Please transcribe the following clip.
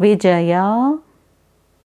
विजय